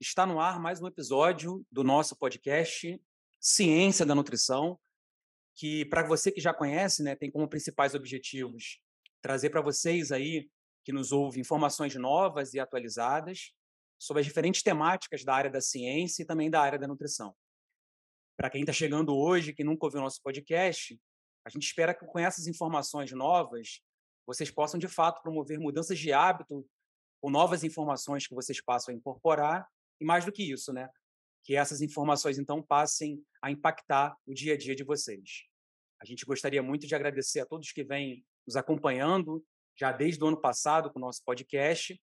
Está no ar mais um episódio do nosso podcast Ciência da Nutrição, que para você que já conhece, né, tem como principais objetivos trazer para vocês aí que nos ouvem informações novas e atualizadas sobre as diferentes temáticas da área da ciência e também da área da nutrição. Para quem está chegando hoje, que nunca ouviu nosso podcast, a gente espera que com essas informações novas vocês possam de fato promover mudanças de hábito com novas informações que vocês passam a incorporar e mais do que isso, né? Que essas informações então passem a impactar o dia a dia de vocês. A gente gostaria muito de agradecer a todos que vêm nos acompanhando já desde o ano passado com o nosso podcast.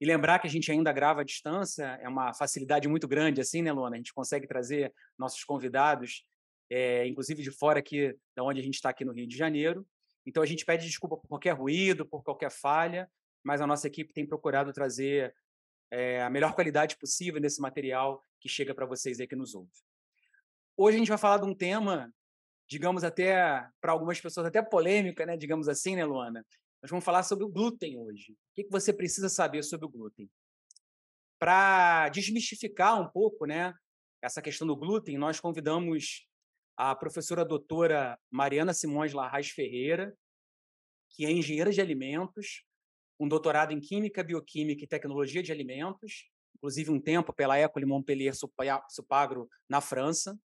E lembrar que a gente ainda grava à distância é uma facilidade muito grande, assim, né, Luana? A gente consegue trazer nossos convidados, é, inclusive de fora aqui, da onde a gente está aqui no Rio de Janeiro. Então a gente pede desculpa por qualquer ruído, por qualquer falha, mas a nossa equipe tem procurado trazer é, a melhor qualidade possível nesse material que chega para vocês aí que nos ouvem. Hoje a gente vai falar de um tema digamos até para algumas pessoas até polêmica, né? Digamos assim, né, Luana? Nós vamos falar sobre o glúten hoje. O que você precisa saber sobre o glúten? Para desmistificar um pouco, né, essa questão do glúten, nós convidamos a professora doutora Mariana Simões Larraz Ferreira, que é engenheira de alimentos, um doutorado em Química, Bioquímica e Tecnologia de Alimentos, inclusive um tempo pela École Montpellier Supagro na França.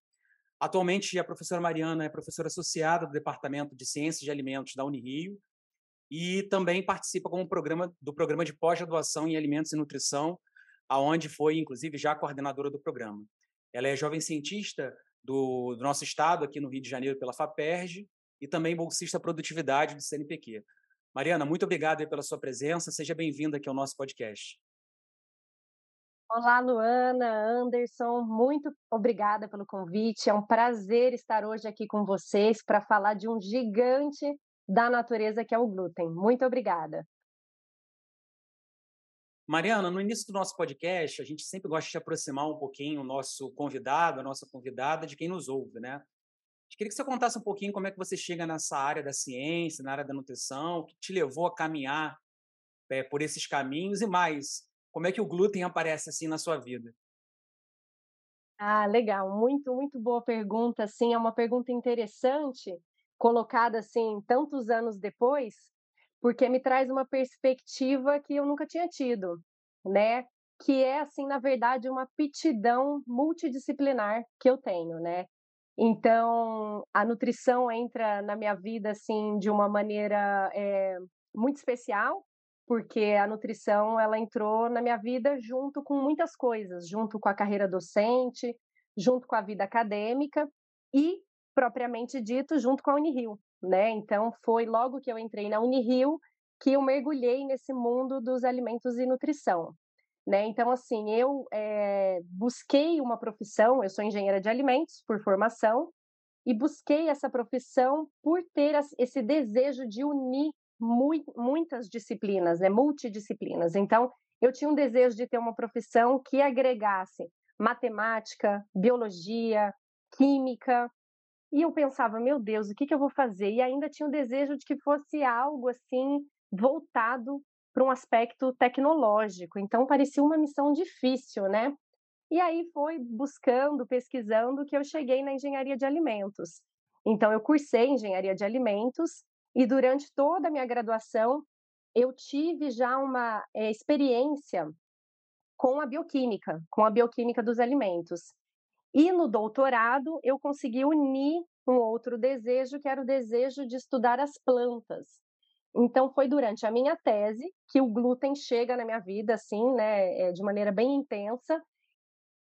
Atualmente, a professora Mariana é professora associada do Departamento de Ciências de Alimentos da Unirio e também participa como programa do programa de pós-graduação em Alimentos e Nutrição, aonde foi, inclusive, já coordenadora do programa. Ela é jovem cientista do, do nosso estado, aqui no Rio de Janeiro, pela FAPERJ, e também bolsista produtividade do CNPq. Mariana, muito obrigado pela sua presença. Seja bem-vinda aqui ao nosso podcast. Olá, Luana, Anderson, muito obrigada pelo convite. É um prazer estar hoje aqui com vocês para falar de um gigante da natureza que é o glúten. Muito obrigada. Mariana, no início do nosso podcast, a gente sempre gosta de aproximar um pouquinho o nosso convidado, a nossa convidada, de quem nos ouve, né? Queria que você contasse um pouquinho como é que você chega nessa área da ciência, na área da nutrição, o que te levou a caminhar é, por esses caminhos e mais, como é que o glúten aparece assim na sua vida? Ah, legal, muito, muito boa pergunta, assim, é uma pergunta interessante, colocada assim tantos anos depois, porque me traz uma perspectiva que eu nunca tinha tido, né? Que é assim, na verdade, uma aptidão multidisciplinar que eu tenho, né? Então, a nutrição entra na minha vida assim de uma maneira é, muito especial, porque a nutrição ela entrou na minha vida junto com muitas coisas, junto com a carreira docente, junto com a vida acadêmica e propriamente dito junto com a Unirio, né? Então foi logo que eu entrei na Unirio que eu mergulhei nesse mundo dos alimentos e nutrição, né? Então assim eu é, busquei uma profissão, eu sou engenheira de alimentos por formação e busquei essa profissão por ter esse desejo de unir muitas disciplinas, né? Multidisciplinas. Então eu tinha um desejo de ter uma profissão que agregasse matemática, biologia, química, e eu pensava, meu Deus, o que, que eu vou fazer? E ainda tinha o desejo de que fosse algo assim voltado para um aspecto tecnológico. Então parecia uma missão difícil, né? E aí foi buscando, pesquisando que eu cheguei na engenharia de alimentos. Então eu cursei engenharia de alimentos e durante toda a minha graduação eu tive já uma é, experiência com a bioquímica, com a bioquímica dos alimentos. E no doutorado eu consegui unir um outro desejo, que era o desejo de estudar as plantas. Então foi durante a minha tese que o glúten chega na minha vida assim, né, é, de maneira bem intensa.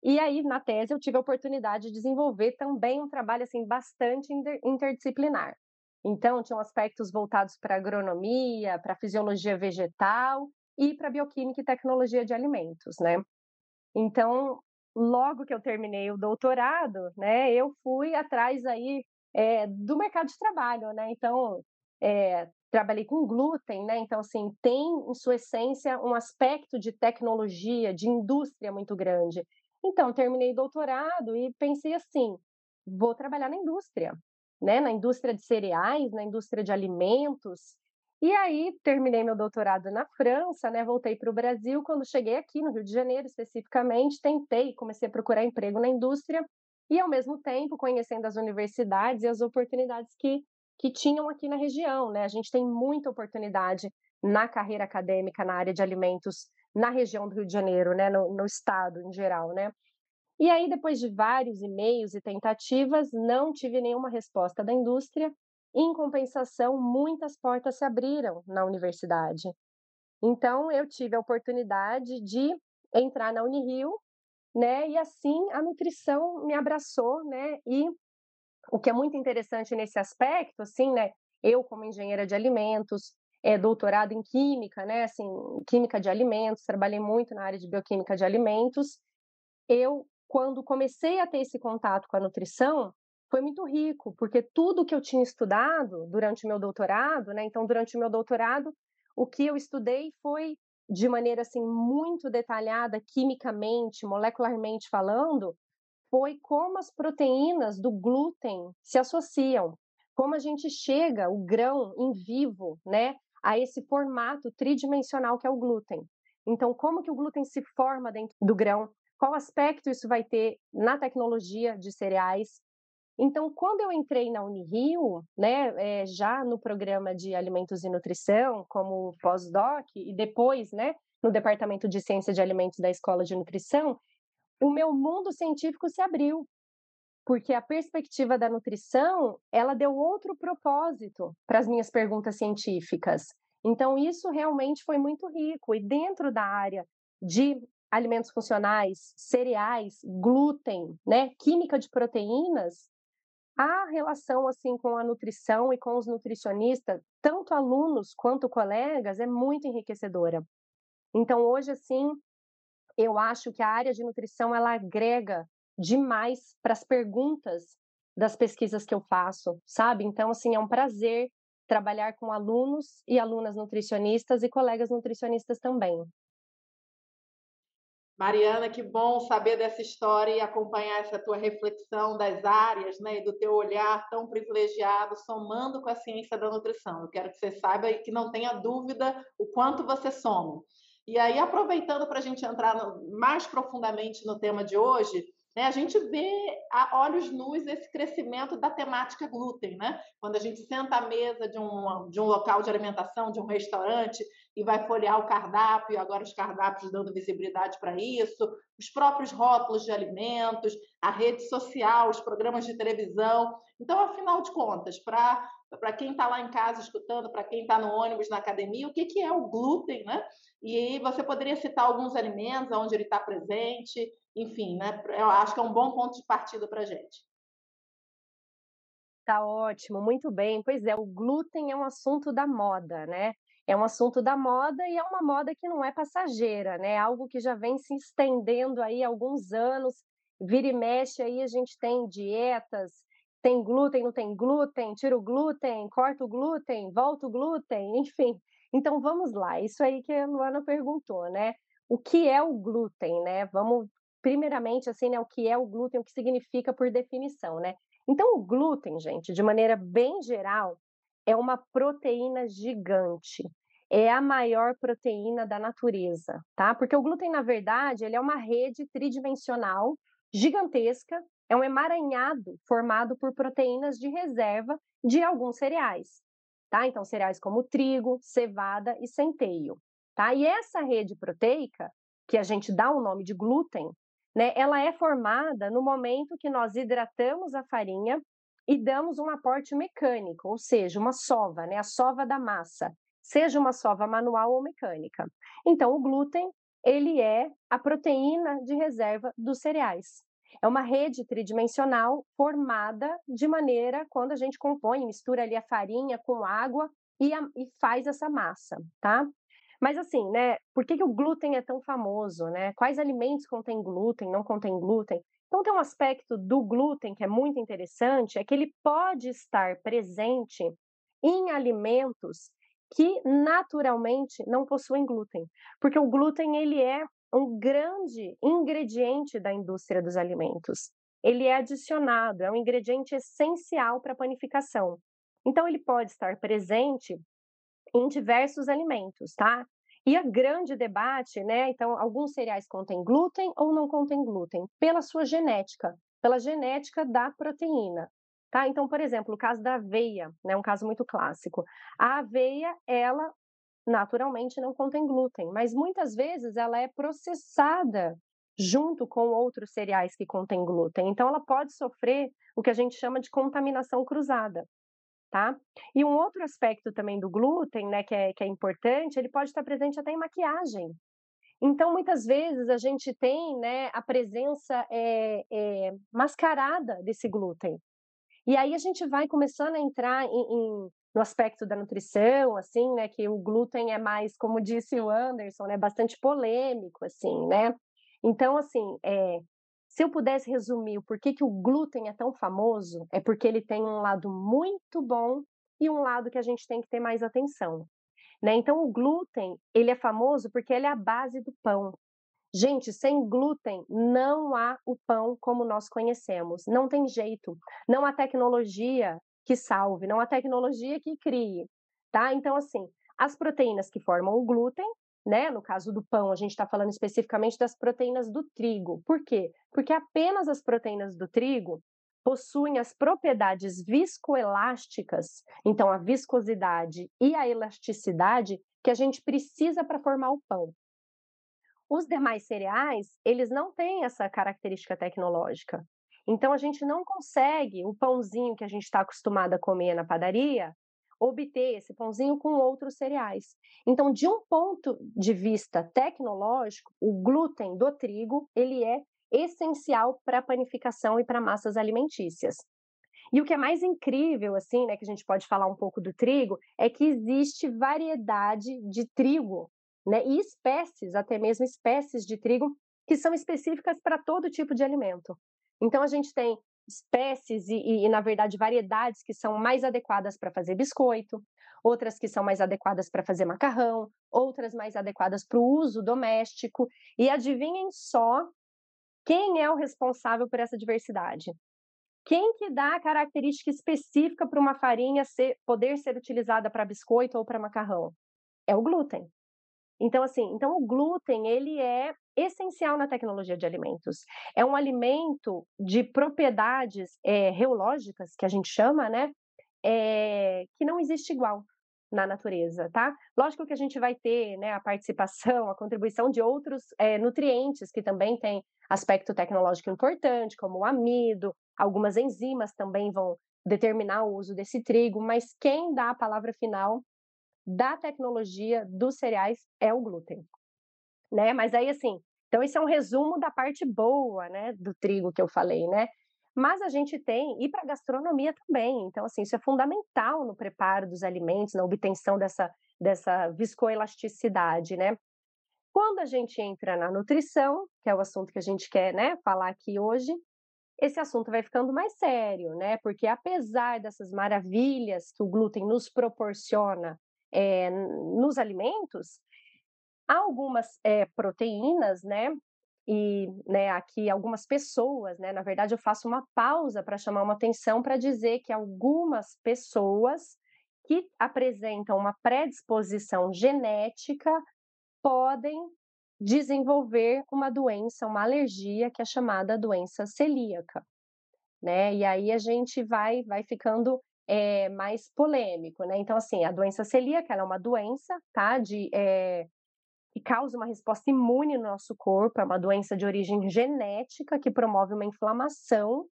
E aí na tese eu tive a oportunidade de desenvolver também um trabalho assim bastante interdisciplinar. Então tinham aspectos voltados para agronomia, para fisiologia vegetal e para bioquímica e tecnologia de alimentos, né? Então, logo que eu terminei o doutorado, né, eu fui atrás aí é, do mercado de trabalho, né? Então, é, trabalhei com glúten, né? Então, assim, tem em sua essência um aspecto de tecnologia, de indústria muito grande. Então, terminei doutorado e pensei assim: vou trabalhar na indústria, né? Na indústria de cereais, na indústria de alimentos. E aí terminei meu doutorado na França, né? Voltei para o Brasil. Quando cheguei aqui no Rio de Janeiro, especificamente, tentei, comecei a procurar emprego na indústria e, ao mesmo tempo, conhecendo as universidades e as oportunidades que, que tinham aqui na região, né? A gente tem muita oportunidade na carreira acadêmica na área de alimentos na região do Rio de Janeiro, né? No, no estado em geral, né? E aí, depois de vários e-mails e tentativas, não tive nenhuma resposta da indústria em compensação, muitas portas se abriram na universidade. Então, eu tive a oportunidade de entrar na Unirio, né? E assim a nutrição me abraçou, né? E o que é muito interessante nesse aspecto, assim, né? Eu, como engenheira de alimentos, é, doutorado em química, né? Assim, química de alimentos, trabalhei muito na área de bioquímica de alimentos. Eu, quando comecei a ter esse contato com a nutrição, foi muito rico, porque tudo que eu tinha estudado durante o meu doutorado, né? Então, durante o meu doutorado, o que eu estudei foi de maneira assim muito detalhada, quimicamente, molecularmente falando, foi como as proteínas do glúten se associam, como a gente chega o grão em vivo, né, a esse formato tridimensional que é o glúten. Então, como que o glúten se forma dentro do grão? Qual aspecto isso vai ter na tecnologia de cereais? Então, quando eu entrei na Unirio, né, é, já no programa de alimentos e nutrição, como pós-doc, e depois, né, no departamento de ciência de alimentos da Escola de Nutrição, o meu mundo científico se abriu, porque a perspectiva da nutrição, ela deu outro propósito para as minhas perguntas científicas. Então, isso realmente foi muito rico. E dentro da área de alimentos funcionais, cereais, glúten, né, química de proteínas, a relação assim com a nutrição e com os nutricionistas, tanto alunos quanto colegas, é muito enriquecedora. Então hoje assim, eu acho que a área de nutrição ela agrega demais para as perguntas das pesquisas que eu faço, sabe? Então assim, é um prazer trabalhar com alunos e alunas nutricionistas e colegas nutricionistas também. Mariana, que bom saber dessa história e acompanhar essa tua reflexão das áreas né, e do teu olhar tão privilegiado, somando com a ciência da nutrição. Eu quero que você saiba e que não tenha dúvida o quanto você soma. E aí, aproveitando para a gente entrar no, mais profundamente no tema de hoje, né, a gente vê a olhos nus esse crescimento da temática glúten, né? Quando a gente senta à mesa de um, de um local de alimentação, de um restaurante, e vai folhear o cardápio, agora os cardápios dando visibilidade para isso, os próprios rótulos de alimentos, a rede social, os programas de televisão. Então, afinal de contas, para para quem está lá em casa escutando, para quem está no ônibus, na academia, o que, que é o glúten, né? E você poderia citar alguns alimentos onde ele está presente, enfim, né? Eu acho que é um bom ponto de partida para a gente. Tá ótimo, muito bem. Pois é, o glúten é um assunto da moda, né? É um assunto da moda e é uma moda que não é passageira, né? Algo que já vem se estendendo aí há alguns anos. Vira e mexe aí a gente tem dietas, tem glúten, não tem glúten, tira o glúten, corta o glúten, volta o glúten, enfim. Então vamos lá, isso aí que a Luana perguntou, né? O que é o glúten, né? Vamos primeiramente assim, né, o que é o glúten, o que significa por definição, né? Então o glúten, gente, de maneira bem geral, é uma proteína gigante. É a maior proteína da natureza, tá? Porque o glúten, na verdade, ele é uma rede tridimensional gigantesca, é um emaranhado formado por proteínas de reserva de alguns cereais, tá? Então, cereais como trigo, cevada e centeio, tá? E essa rede proteica, que a gente dá o nome de glúten, né, ela é formada no momento que nós hidratamos a farinha e damos um aporte mecânico, ou seja, uma sova, né, a sova da massa, seja uma sova manual ou mecânica. Então, o glúten, ele é a proteína de reserva dos cereais. É uma rede tridimensional formada de maneira quando a gente compõe, mistura ali a farinha com água e, a, e faz essa massa, tá? Mas assim, né? Por que, que o glúten é tão famoso, né? Quais alimentos contêm glúten, não contêm glúten? Então tem um aspecto do glúten que é muito interessante, é que ele pode estar presente em alimentos que naturalmente não possuem glúten, porque o glúten ele é um grande ingrediente da indústria dos alimentos. Ele é adicionado, é um ingrediente essencial para a panificação. Então ele pode estar presente em diversos alimentos, tá? E o grande debate, né? Então, alguns cereais contêm glúten ou não contêm glúten, pela sua genética, pela genética da proteína. Tá? Então, por exemplo, o caso da aveia, né, um caso muito clássico. A aveia, ela naturalmente não contém glúten, mas muitas vezes ela é processada junto com outros cereais que contêm glúten. Então, ela pode sofrer o que a gente chama de contaminação cruzada tá? E um outro aspecto também do glúten, né, que é, que é importante, ele pode estar presente até em maquiagem. Então, muitas vezes a gente tem, né, a presença é, é, mascarada desse glúten. E aí a gente vai começando a entrar em, em, no aspecto da nutrição, assim, né, que o glúten é mais, como disse o Anderson, né, bastante polêmico, assim, né? Então, assim, é, se eu pudesse resumir o porquê que o glúten é tão famoso, é porque ele tem um lado muito bom e um lado que a gente tem que ter mais atenção. Né? Então, o glúten, ele é famoso porque ele é a base do pão. Gente, sem glúten não há o pão como nós conhecemos. Não tem jeito. Não há tecnologia que salve, não há tecnologia que crie, tá? Então, assim, as proteínas que formam o glúten né? No caso do pão, a gente está falando especificamente das proteínas do trigo. Por quê? Porque apenas as proteínas do trigo possuem as propriedades viscoelásticas, então a viscosidade e a elasticidade que a gente precisa para formar o pão. Os demais cereais, eles não têm essa característica tecnológica. Então a gente não consegue o pãozinho que a gente está acostumado a comer na padaria, obter esse pãozinho com outros cereais. Então, de um ponto de vista tecnológico, o glúten do trigo, ele é essencial para panificação e para massas alimentícias. E o que é mais incrível, assim, né, que a gente pode falar um pouco do trigo, é que existe variedade de trigo, né, e espécies, até mesmo espécies de trigo, que são específicas para todo tipo de alimento. Então, a gente tem espécies e, e, na verdade, variedades que são mais adequadas para fazer biscoito, outras que são mais adequadas para fazer macarrão, outras mais adequadas para o uso doméstico. E adivinhem só quem é o responsável por essa diversidade? Quem que dá a característica específica para uma farinha ser, poder ser utilizada para biscoito ou para macarrão? É o glúten. Então, assim, então o glúten, ele é essencial na tecnologia de alimentos. É um alimento de propriedades é, reológicas, que a gente chama, né? É, que não existe igual na natureza, tá? Lógico que a gente vai ter né, a participação, a contribuição de outros é, nutrientes que também têm aspecto tecnológico importante, como o amido, algumas enzimas também vão determinar o uso desse trigo, mas quem dá a palavra final da tecnologia dos cereais é o glúten, né? Mas aí assim, então esse é um resumo da parte boa, né, do trigo que eu falei, né? Mas a gente tem e para gastronomia também. Então assim, isso é fundamental no preparo dos alimentos, na obtenção dessa dessa viscoelasticidade, né? Quando a gente entra na nutrição, que é o assunto que a gente quer, né, falar aqui hoje, esse assunto vai ficando mais sério, né? Porque apesar dessas maravilhas que o glúten nos proporciona é, nos alimentos, há algumas é, proteínas, né? E né, aqui algumas pessoas, né? Na verdade, eu faço uma pausa para chamar uma atenção para dizer que algumas pessoas que apresentam uma predisposição genética podem desenvolver uma doença, uma alergia que é chamada doença celíaca, né? E aí a gente vai vai ficando é, mais polêmico, né? Então, assim, a doença celíaca é uma doença, tá? De, é, que causa uma resposta imune no nosso corpo, é uma doença de origem genética que promove uma inflamação,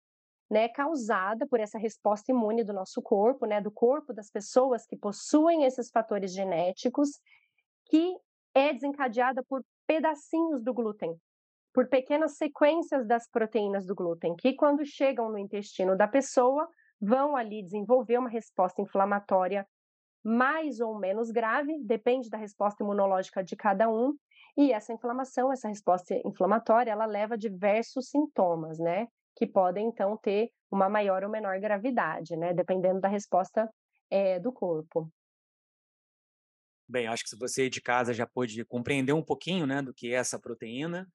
né? Causada por essa resposta imune do nosso corpo, né? Do corpo das pessoas que possuem esses fatores genéticos, que é desencadeada por pedacinhos do glúten, por pequenas sequências das proteínas do glúten, que quando chegam no intestino da pessoa, vão ali desenvolver uma resposta inflamatória mais ou menos grave, depende da resposta imunológica de cada um, e essa inflamação, essa resposta inflamatória, ela leva diversos sintomas, né? Que podem, então, ter uma maior ou menor gravidade, né? Dependendo da resposta é, do corpo. Bem, acho que se você de casa já pôde compreender um pouquinho, né, do que é essa proteína,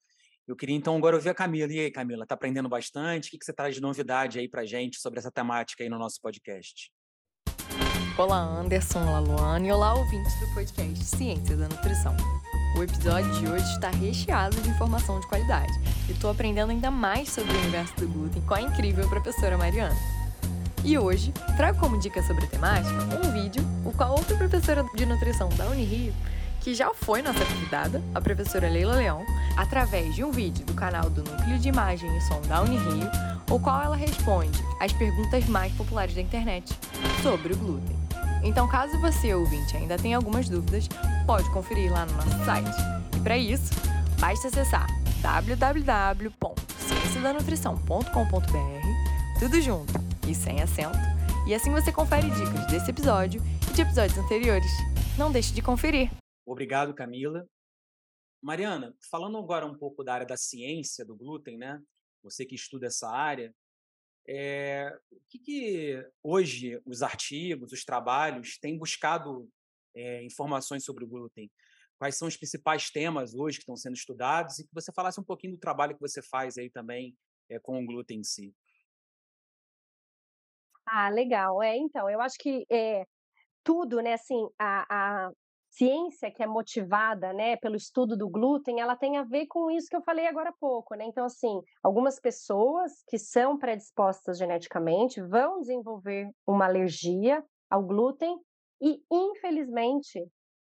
eu queria então agora ouvir a Camila. E aí, Camila, está aprendendo bastante? O que, você traz de novidade aí para gente sobre essa temática aí no nosso podcast? Olá, Anderson, olá, Luana e olá, ouvintes do podcast Ciência da Nutrição. O episódio de hoje está recheado de informação de qualidade e estou aprendendo ainda mais sobre o universo do glúten com a incrível professora Mariana. E hoje trago como dica sobre a temática um vídeo, o qual outra professora de nutrição da Unirio, que já foi nossa convidada, a professora Leila Leão, através de um vídeo do canal do Núcleo de Imagem e Som da Unirio, o qual ela responde as perguntas mais populares da internet sobre o glúten. Então, caso você, ouvinte, ainda tenha algumas dúvidas, pode conferir lá no nosso site. E para isso, basta acessar www.cienciadanutrição.com.br, tudo junto e sem acento, e assim você confere dicas desse episódio e de episódios anteriores. Não deixe de conferir. Obrigado, Camila. Mariana, falando agora um pouco da área da ciência do glúten, né? Você que estuda essa área, é, o que, que, hoje os artigos, os trabalhos têm buscado é, informações sobre o glúten? Quais são os principais temas hoje que estão sendo estudados e que você falasse um pouquinho do trabalho que você faz aí também é, com o glúten em si. Ah, legal. É, então, eu acho que é, tudo, né, assim, a, a ciência que é motivada, né, pelo estudo do glúten, ela tem a ver com isso que eu falei agora há pouco, né? Então, assim, algumas pessoas que são predispostas geneticamente vão desenvolver uma alergia ao glúten e, infelizmente,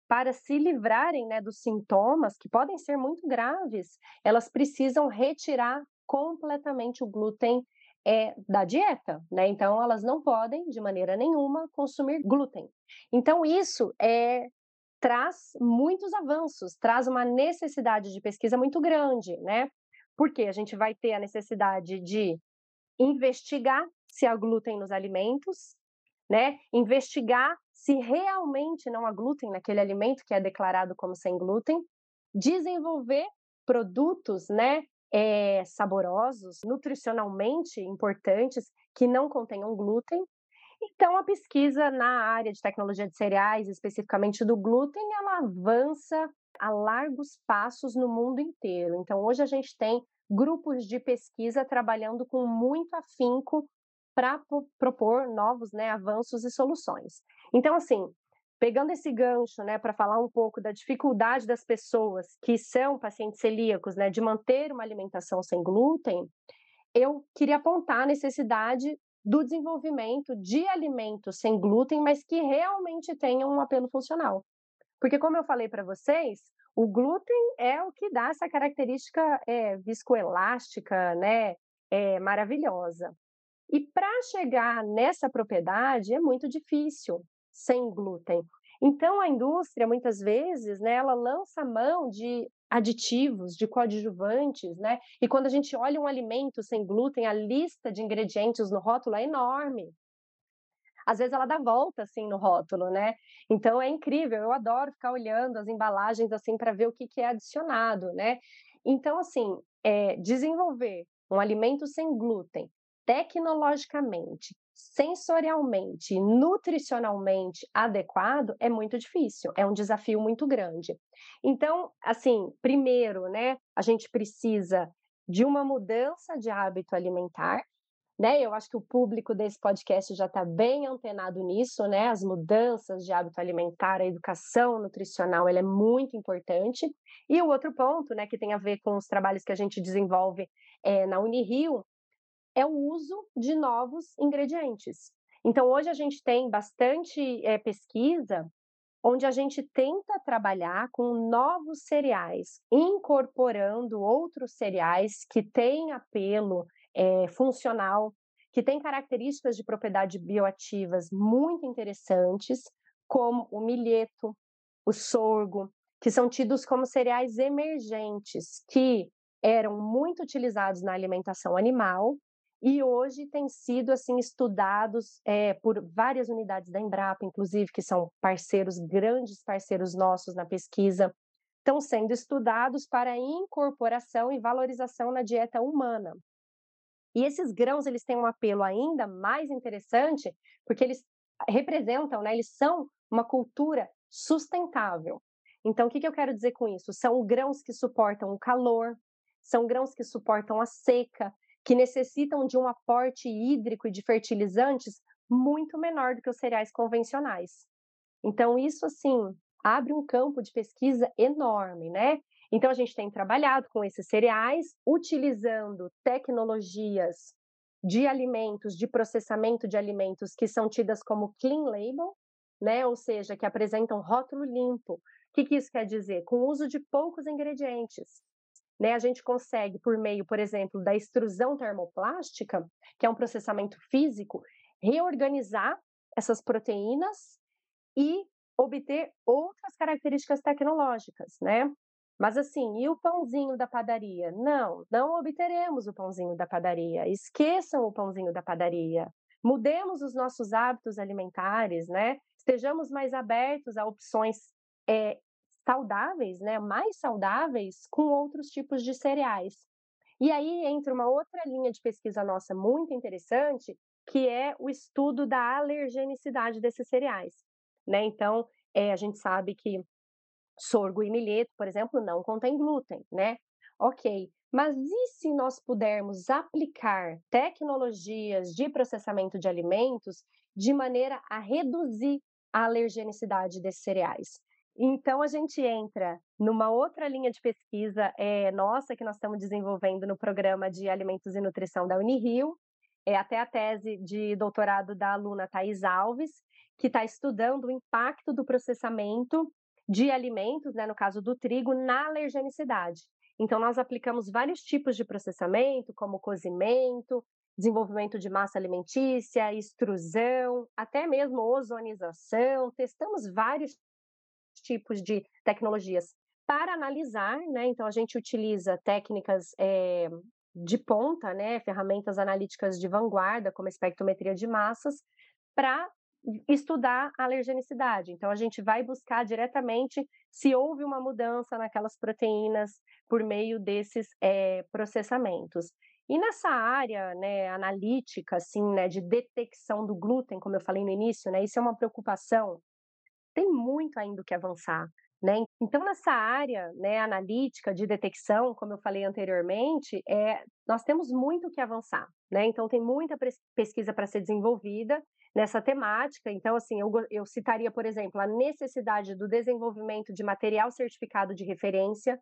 para se livrarem né, dos sintomas, que podem ser muito graves, elas precisam retirar completamente o glúten é, da dieta, né? Então, elas não podem, de maneira nenhuma, consumir glúten. Então, isso é traz muitos avanços, traz uma necessidade de pesquisa muito grande, né? Porque a gente vai ter a necessidade de investigar se há glúten nos alimentos, né? Investigar se realmente não há glúten naquele alimento que é declarado como sem glúten, desenvolver produtos, né? É, saborosos, nutricionalmente importantes, que não contenham glúten, então, a pesquisa na área de tecnologia de cereais, especificamente do glúten, ela avança a largos passos no mundo inteiro. Então, hoje a gente tem grupos de pesquisa trabalhando com muito afinco para propor novos né, avanços e soluções. Então, assim, pegando esse gancho, né, para falar um pouco da dificuldade das pessoas que são pacientes celíacos, né, de manter uma alimentação sem glúten, eu queria apontar a necessidade do desenvolvimento de alimentos sem glúten, mas que realmente tenham um apelo funcional. Porque, como eu falei para vocês, o glúten é o que dá essa característica é, viscoelástica, né, é, maravilhosa. E para chegar nessa propriedade é muito difícil sem glúten. Então a indústria muitas vezes, né, ela lança mão de aditivos, de coadjuvantes, né? E quando a gente olha um alimento sem glúten, a lista de ingredientes no rótulo é enorme. Às vezes ela dá volta assim no rótulo, né? Então é incrível, eu adoro ficar olhando as embalagens assim para ver o que, que é adicionado, né? Então, assim, é, desenvolver um alimento sem glúten tecnologicamente, sensorialmente, nutricionalmente adequado é muito difícil, é um desafio muito grande. Então, assim, primeiro, né, a gente precisa de uma mudança de hábito alimentar, né? Eu acho que o público desse podcast já está bem antenado nisso, né? As mudanças de hábito alimentar, a educação nutricional, ela é muito importante. E o outro ponto, né, que tem a ver com os trabalhos que a gente desenvolve é, na Unirio, é o uso de novos ingredientes. Então, hoje a gente tem bastante é, pesquisa onde a gente tenta trabalhar com novos cereais, incorporando outros cereais que têm apelo é, funcional, que têm características de propriedade bioativas muito interessantes, como o milheto, o sorgo, que são tidos como cereais emergentes, que eram muito utilizados na alimentação animal e hoje tem sido assim estudados é, por várias unidades da Embrapa, inclusive que são parceiros grandes parceiros nossos na pesquisa, estão sendo estudados para incorporação e valorização na dieta humana. E esses grãos eles têm um apelo ainda mais interessante porque eles representam, né, eles são uma cultura sustentável. Então, o que, que eu quero dizer com isso? São grãos que suportam o calor, são grãos que suportam a seca, que necessitam de um aporte hídrico e de fertilizantes muito menor do que os cereais convencionais. Então, isso, assim, abre um campo de pesquisa enorme, né? Então, a gente tem trabalhado com esses cereais, utilizando tecnologias de alimentos, de processamento de alimentos que são tidas como clean label, né? Ou seja, que apresentam rótulo limpo. O que, que isso quer dizer? Com uso de poucos ingredientes. Né, a gente consegue, por meio, por exemplo, da extrusão termoplástica, que é um processamento físico, reorganizar essas proteínas e obter outras características tecnológicas, né? Mas assim, e o pãozinho da padaria? Não, não obteremos o pãozinho da padaria. Esqueçam o pãozinho da padaria. Mudemos os nossos hábitos alimentares, né? Estejamos mais abertos a opções é, saudáveis, né, mais saudáveis com outros tipos de cereais. E aí entra uma outra linha de pesquisa nossa muito interessante, que é o estudo da alergenicidade desses cereais. Né? Então, é, a gente sabe que sorgo e milheto, por exemplo, não contém glúten, né? Ok, mas e se nós pudermos aplicar tecnologias de processamento de alimentos de maneira a reduzir a alergenicidade desses cereais? Então, a gente entra numa outra linha de pesquisa é, nossa que nós estamos desenvolvendo no programa de Alimentos e Nutrição da Unirio, é até a tese de doutorado da aluna Thais Alves, que está estudando o impacto do processamento de alimentos, né, no caso do trigo, na alergenicidade. Então, nós aplicamos vários tipos de processamento, como cozimento, desenvolvimento de massa alimentícia, extrusão, até mesmo ozonização. Testamos vários tipos de tecnologias para analisar, né? Então a gente utiliza técnicas é, de ponta, né? Ferramentas analíticas de vanguarda, como espectrometria de massas, para estudar a alergenicidade. Então a gente vai buscar diretamente se houve uma mudança naquelas proteínas por meio desses é, processamentos. E nessa área, né, analítica, assim, né, de detecção do glúten, como eu falei no início, né, isso é uma preocupação tem muito ainda o que avançar. Né? Então, nessa área né, analítica de detecção, como eu falei anteriormente, é, nós temos muito que avançar. Né? Então, tem muita pesquisa para ser desenvolvida nessa temática. Então, assim, eu, eu citaria, por exemplo, a necessidade do desenvolvimento de material certificado de referência,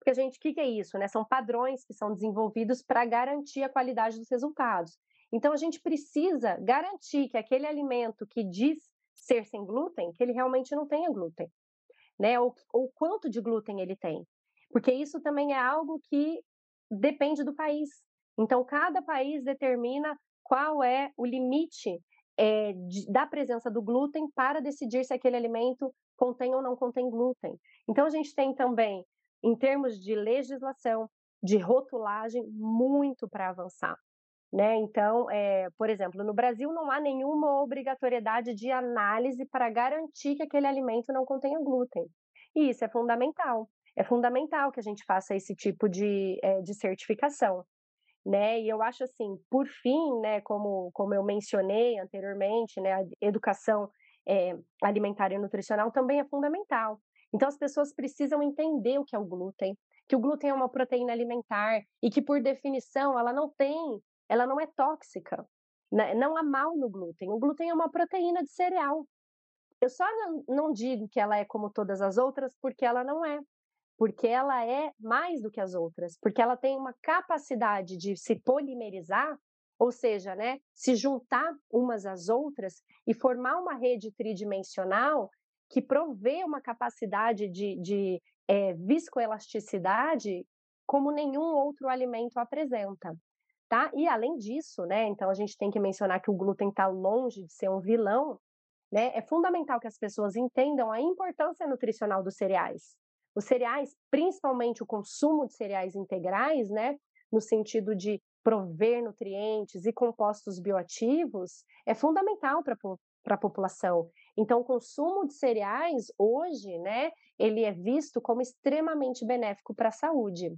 porque gente, o que, que é isso? Né? São padrões que são desenvolvidos para garantir a qualidade dos resultados. Então, a gente precisa garantir que aquele alimento que diz ser sem glúten, que ele realmente não tenha glúten, né? Ou, ou quanto de glúten ele tem. Porque isso também é algo que depende do país. Então, cada país determina qual é o limite é, de, da presença do glúten para decidir se aquele alimento contém ou não contém glúten. Então, a gente tem também, em termos de legislação, de rotulagem, muito para avançar. Né? Então, é, por exemplo, no Brasil não há nenhuma obrigatoriedade de análise para garantir que aquele alimento não contenha glúten. E isso é fundamental. É fundamental que a gente faça esse tipo de, é, de certificação. Né? E eu acho assim, por fim, né, como, como eu mencionei anteriormente, né, a educação é, alimentar e nutricional também é fundamental. Então as pessoas precisam entender o que é o glúten, que o glúten é uma proteína alimentar e que por definição ela não tem ela não é tóxica. Né? Não há mal no glúten. O glúten é uma proteína de cereal. Eu só não, digo que ela é como todas as outras, porque ela não é. Porque ela é mais do que as outras. Porque ela tem uma capacidade de se polimerizar, ou seja, né, se juntar umas às outras e formar uma rede tridimensional que provê uma capacidade de, de é, viscoelasticidade como nenhum outro alimento apresenta tá? E além disso, né, então a gente tem que mencionar que o glúten está longe de ser um vilão, né? É fundamental que as pessoas entendam a importância nutricional dos cereais. Os cereais, principalmente o consumo de cereais integrais, né, no sentido de prover nutrientes e compostos bioativos é fundamental para para a população. Então, o consumo de cereais hoje, né, ele é visto como extremamente benéfico para a saúde.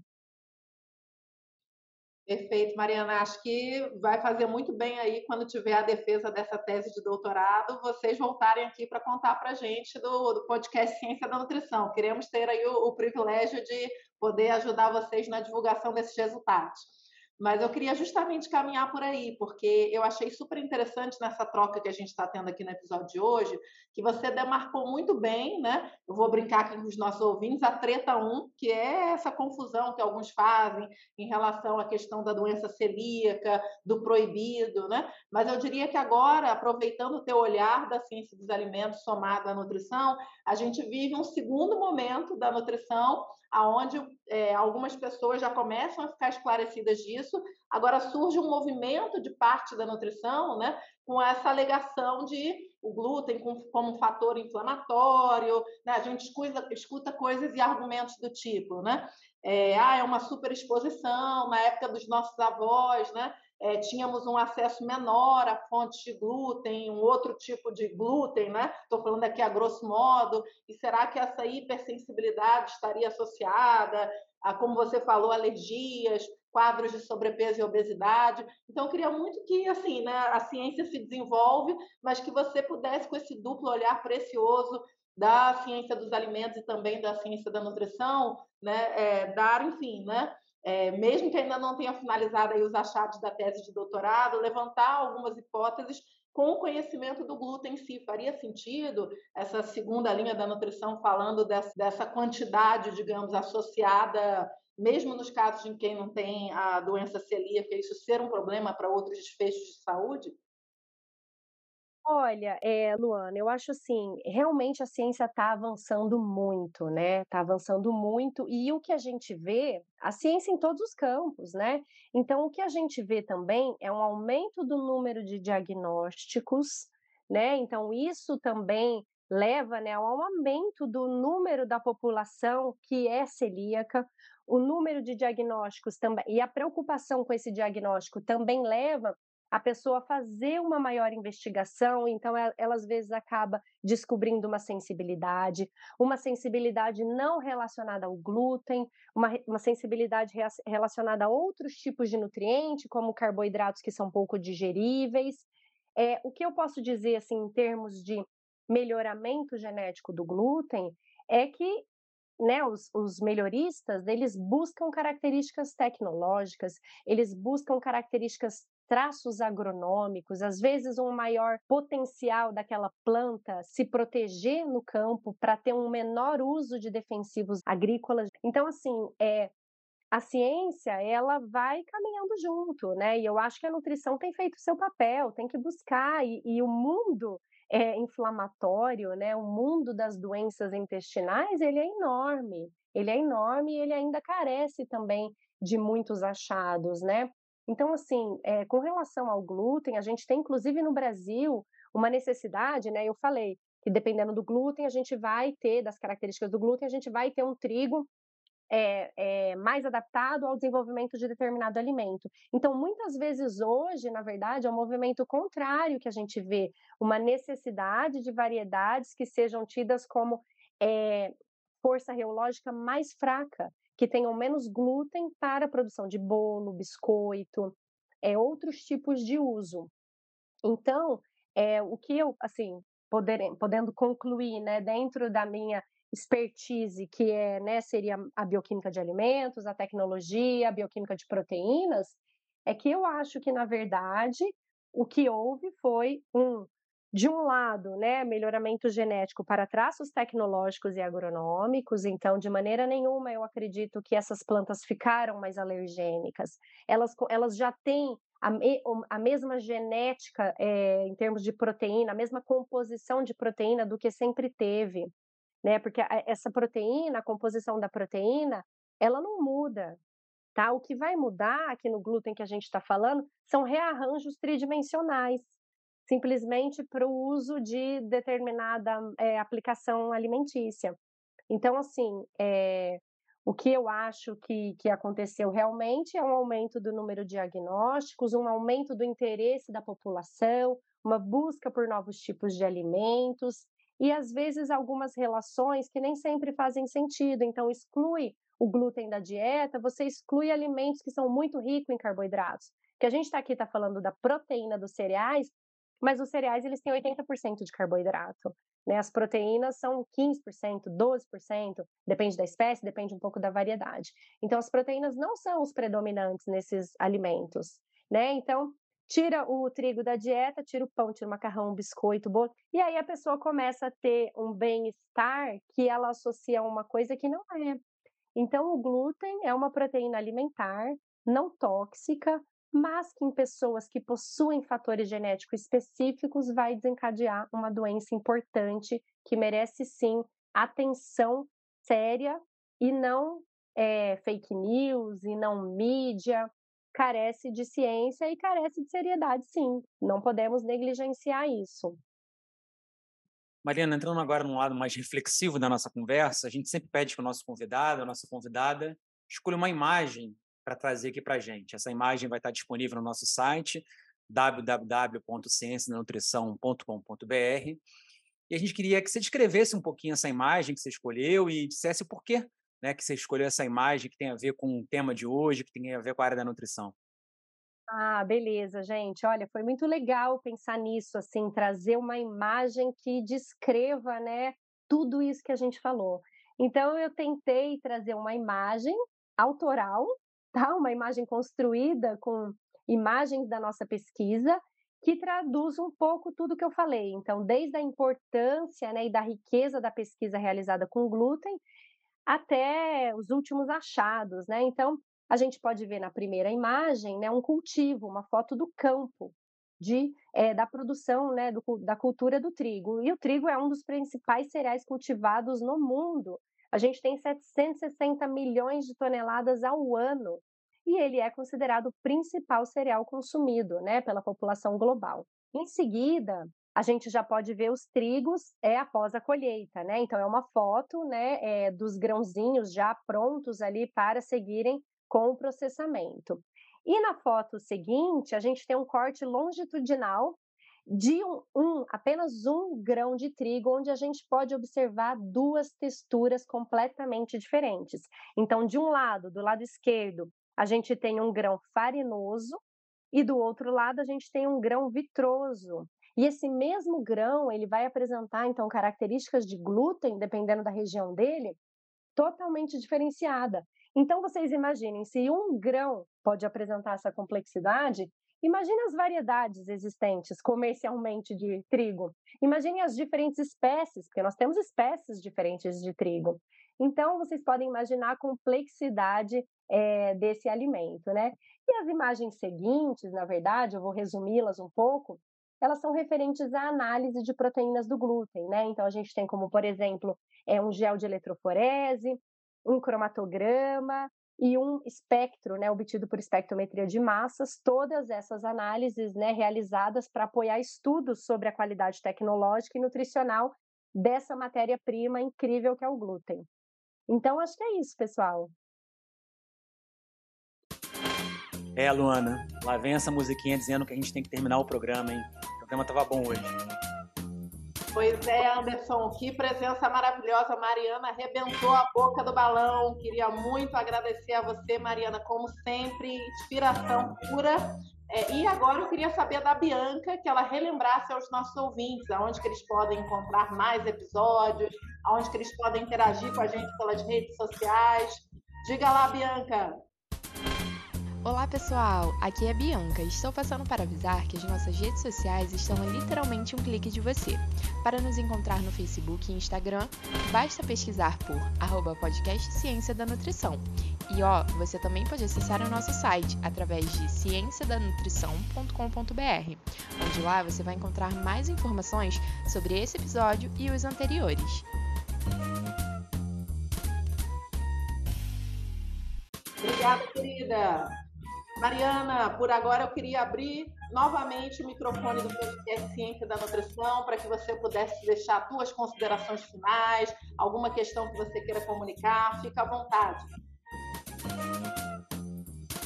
Perfeito, Mariana. Acho que vai fazer muito bem aí quando tiver a defesa dessa tese de doutorado, vocês voltarem aqui para contar para a gente do, do, podcast Ciência da Nutrição. Queremos ter aí o, o privilégio de poder ajudar vocês na divulgação desses resultados. Mas eu queria justamente caminhar por aí, porque eu achei super interessante nessa troca que a gente está tendo aqui no episódio de hoje, que você demarcou muito bem, né? Eu vou brincar aqui com os nossos ouvintes, a treta 1, que é essa confusão que alguns fazem em relação à questão da doença celíaca, do proibido, né? Mas eu diria que agora, aproveitando o teu olhar da ciência dos alimentos somado à nutrição, a gente vive um segundo momento da nutrição aonde é, algumas pessoas já começam a ficar esclarecidas disso. Agora surge um movimento de parte da nutrição, né, com essa alegação de o glúten como um fator inflamatório. Né? A gente escuta, escuta coisas e argumentos do tipo, né? É, ah, é uma superexposição na época dos nossos avós, né? É, tínhamos um acesso menor a fontes de glúten, um outro tipo de glúten, né? Estou falando aqui a grosso modo. E será que essa hipersensibilidade estaria associada a, como você falou, alergias, quadros de sobrepeso e obesidade? Então, eu queria muito que, assim, né, a ciência se desenvolve, mas que você pudesse, com esse duplo olhar precioso da ciência dos alimentos e também da ciência da nutrição, né, é, dar, enfim, né? É, mesmo que ainda não tenha finalizado aí os achados da tese de doutorado, levantar algumas hipóteses com o conhecimento do glúten em si. Faria sentido essa segunda linha da nutrição falando dessa, dessa quantidade, digamos, associada, mesmo nos casos em quem não tem a doença celíaca, isso ser um problema para outros desfechos de saúde? Olha, eh, Luana, eu acho assim, realmente a ciência está avançando muito, né? Está avançando muito, e o que a gente vê, a ciência em todos os campos, né? Então, o que a gente vê também é um aumento do número de diagnósticos, né? Então, isso também leva, né, ao aumento do número da população que é celíaca, o número de diagnósticos também, e a preocupação com esse diagnóstico também leva a pessoa fazer uma maior investigação, então ela, ela, às vezes acaba descobrindo uma sensibilidade, uma sensibilidade não relacionada ao glúten, uma, uma sensibilidade relacionada a outros tipos de nutriente, como carboidratos que são pouco digeríveis. É, o que eu posso dizer assim em termos de melhoramento genético do glúten é que né, os, os, melhoristas, eles buscam características tecnológicas, eles buscam características traços agronômicos, às vezes um maior potencial daquela planta se proteger no campo para ter um menor uso de defensivos agrícolas. Então, assim, é, a ciência ela vai caminhando junto, né? E eu acho que a nutrição tem feito seu papel, tem que buscar e, e o mundo é, inflamatório, né? O mundo das doenças intestinais ele é enorme, ele é enorme e ele ainda carece também de muitos achados, né? Então, assim, é, com relação ao glúten, a gente tem, inclusive no Brasil, uma necessidade, né? Eu falei que dependendo do glúten, a gente vai ter, das características do glúten, a gente vai ter um trigo é, é, mais adaptado ao desenvolvimento de determinado alimento. Então, muitas vezes hoje, na verdade, é um movimento contrário que a gente vê, uma necessidade de variedades que sejam tidas como é, força reológica mais fraca que tenham menos glúten para a produção de bolo, biscoito, é, outros tipos de uso. Então, é, o que eu, assim, poder, podendo concluir, né, dentro da minha expertise, que é, né, seria a bioquímica de alimentos, a tecnologia, a bioquímica de proteínas, é que eu acho que, na verdade, o que houve foi um de um lado, né, melhoramento genético para traços tecnológicos e agronômicos, então, de maneira nenhuma eu acredito que essas plantas ficaram mais alergênicas. Elas, elas já têm a, a mesma genética é, em termos de proteína, a mesma composição de proteína do que sempre teve, né? Porque essa proteína, a composição da proteína, ela não muda, tá? O que vai mudar aqui no glúten que a gente está falando são rearranjos tridimensionais simplesmente para o uso de determinada é, aplicação alimentícia. Então, assim, é, O que eu acho que, que aconteceu realmente é um aumento do número de diagnósticos, um aumento do interesse da população, uma busca por novos tipos de alimentos e, às vezes, algumas relações que nem sempre fazem sentido. Então, exclui o glúten da dieta, você exclui alimentos que são muito ricos em carboidratos. Que a gente está aqui tá falando da proteína dos cereais, mas os cereais eles têm 80% de carboidrato. Né? As proteínas são 15%, 12%, depende da espécie, depende um pouco da variedade. Então, as proteínas não são os predominantes nesses alimentos. Né? Então, tira o trigo da dieta, tira o pão, tira o macarrão, o biscoito, o bolo, e aí a pessoa começa a ter um bem-estar que ela associa a uma coisa que não é. Então, o glúten é uma proteína alimentar não tóxica, mas que em pessoas que possuem fatores genéticos específicos vai desencadear uma doença importante que merece sim atenção séria e não é, fake news e não mídia, carece de ciência e carece de seriedade, sim. Não podemos negligenciar isso. Mariana, entrando agora num lado mais reflexivo da nossa conversa, a gente sempre pede que o nosso convidado, a nossa convidada, escolha uma imagem para trazer aqui para a gente. Essa imagem vai estar disponível no nosso site www.ciencianutrição.com.br e a gente queria que você descrevesse um pouquinho essa imagem que você escolheu e dissesse o porquê né, que você escolheu essa imagem que tem a ver com o tema de hoje, que tem a ver com a área da nutrição. Ah, beleza, gente. Olha, foi muito legal pensar nisso, assim, trazer uma imagem que descreva, né, tudo isso que a gente falou. Então, eu tentei trazer uma imagem autoral Uma imagem construída com imagens da nossa pesquisa que traduz um pouco tudo que eu falei. Então, desde a importância né, e da riqueza da pesquisa realizada com glúten até os últimos achados, né? Então, a gente pode ver na primeira imagem né, um cultivo, uma foto do campo de, é, da produção né, do, da cultura do trigo. E o trigo é um dos principais cereais cultivados no mundo. A gente tem 760 milhões de toneladas ao ano e ele é considerado o principal cereal consumido né, pela população global. Em seguida, a gente já pode ver os trigos é após a colheita, né? Então é uma foto, né, é, dos grãozinhos já prontos ali para seguirem com o processamento. E na foto seguinte, a gente tem um corte longitudinal de um, um, apenas um grão de trigo, onde a gente pode observar duas texturas completamente diferentes. Então, de um lado, do lado esquerdo, a gente tem um grão farinoso e do outro lado a gente tem um grão vitroso. E esse mesmo grão, ele vai apresentar então características de glúten, dependendo da região dele, totalmente diferenciada. Então vocês imaginem, se um grão pode apresentar essa complexidade, Imagine as variedades existentes comercialmente de trigo. Imagine as diferentes espécies, porque nós temos espécies diferentes de trigo. Então, vocês podem imaginar a complexidade é, desse alimento, né? E as imagens seguintes, na verdade, eu vou resumi-las um pouco, elas são referentes à análise de proteínas do glúten, né? Então, a gente tem como, por exemplo, é um gel de eletroforese, um cromatograma, e um espectro, né, obtido por espectrometria de massas, todas essas análises, né, realizadas para apoiar estudos sobre a qualidade tecnológica e nutricional dessa matéria-prima incrível que é o glúten. Então, acho que é isso, pessoal. É, Luana, lá vem essa musiquinha dizendo que a gente tem que terminar o programa, hein? O programa tava bom hoje. Pois é, Anderson, que presença maravilhosa. Mariana arrebentou a boca do balão. Queria muito agradecer a você, Mariana, como sempre, inspiração pura. É, e agora eu queria saber da Bianca, que ela relembrasse aos nossos ouvintes aonde que eles podem encontrar mais episódios, aonde que eles podem interagir com a gente pelas redes sociais. Diga lá, Bianca. Olá pessoal, aqui é a Bianca e estou passando para avisar que as nossas redes sociais estão a literalmente um clique de você. Para nos encontrar no Facebook e Instagram, basta pesquisar por arroba podcast Ciência da Nutrição. E ó, você também pode acessar o nosso site através de cienciadanutrição.com.br, onde lá você vai encontrar mais informações sobre esse episódio e os anteriores. Obrigada, querida. Mariana, por agora eu queria abrir novamente o microfone do podcast Ciência da Nutrição para que você pudesse deixar suas considerações finais, alguma questão que você queira comunicar, fica à vontade.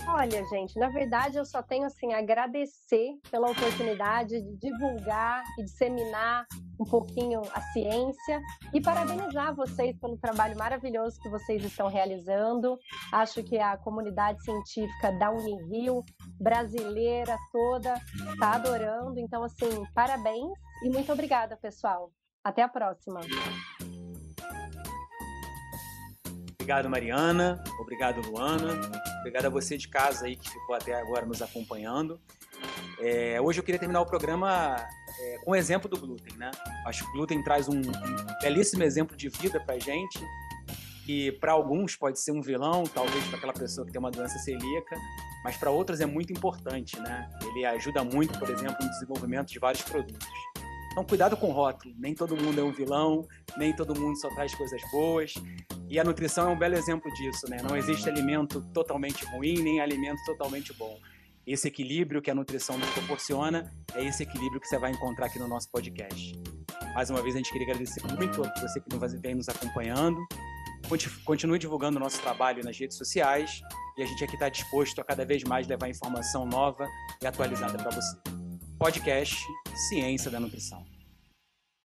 Olha, gente, na verdade eu só tenho assim agradecer pela oportunidade de divulgar e disseminar um pouquinho a ciência e parabenizar vocês pelo trabalho maravilhoso que vocês estão realizando. Acho que a comunidade científica da Unirio brasileira toda está adorando. Então, assim, parabéns e muito obrigada, pessoal. Até a próxima. Obrigado, Mariana. Obrigado, Luana. Obrigado a você de casa aí que ficou até agora nos acompanhando. É, hoje eu queria terminar o programa é, com o exemplo do glúten, né? Acho que o glúten traz um, um belíssimo exemplo de vida para gente que para alguns pode ser um vilão, talvez para aquela pessoa que tem uma doença celíaca, mas para outras é muito importante, né? Ele ajuda muito, por exemplo, no desenvolvimento de vários produtos. Então, cuidado com o rótulo. Nem todo mundo é um vilão, nem todo mundo só traz coisas boas. E a nutrição é um belo exemplo disso, né? Não existe alimento totalmente ruim, nem alimento totalmente bom. Esse equilíbrio que a nutrição nos proporciona é esse equilíbrio que você vai encontrar aqui no nosso podcast. Mais uma vez, a gente queria agradecer muito a você que vem nos acompanhando. Continue divulgando o nosso trabalho nas redes sociais e a gente aqui está disposto a cada vez mais levar informação nova e atualizada para você podcast Ciência da Nutrição.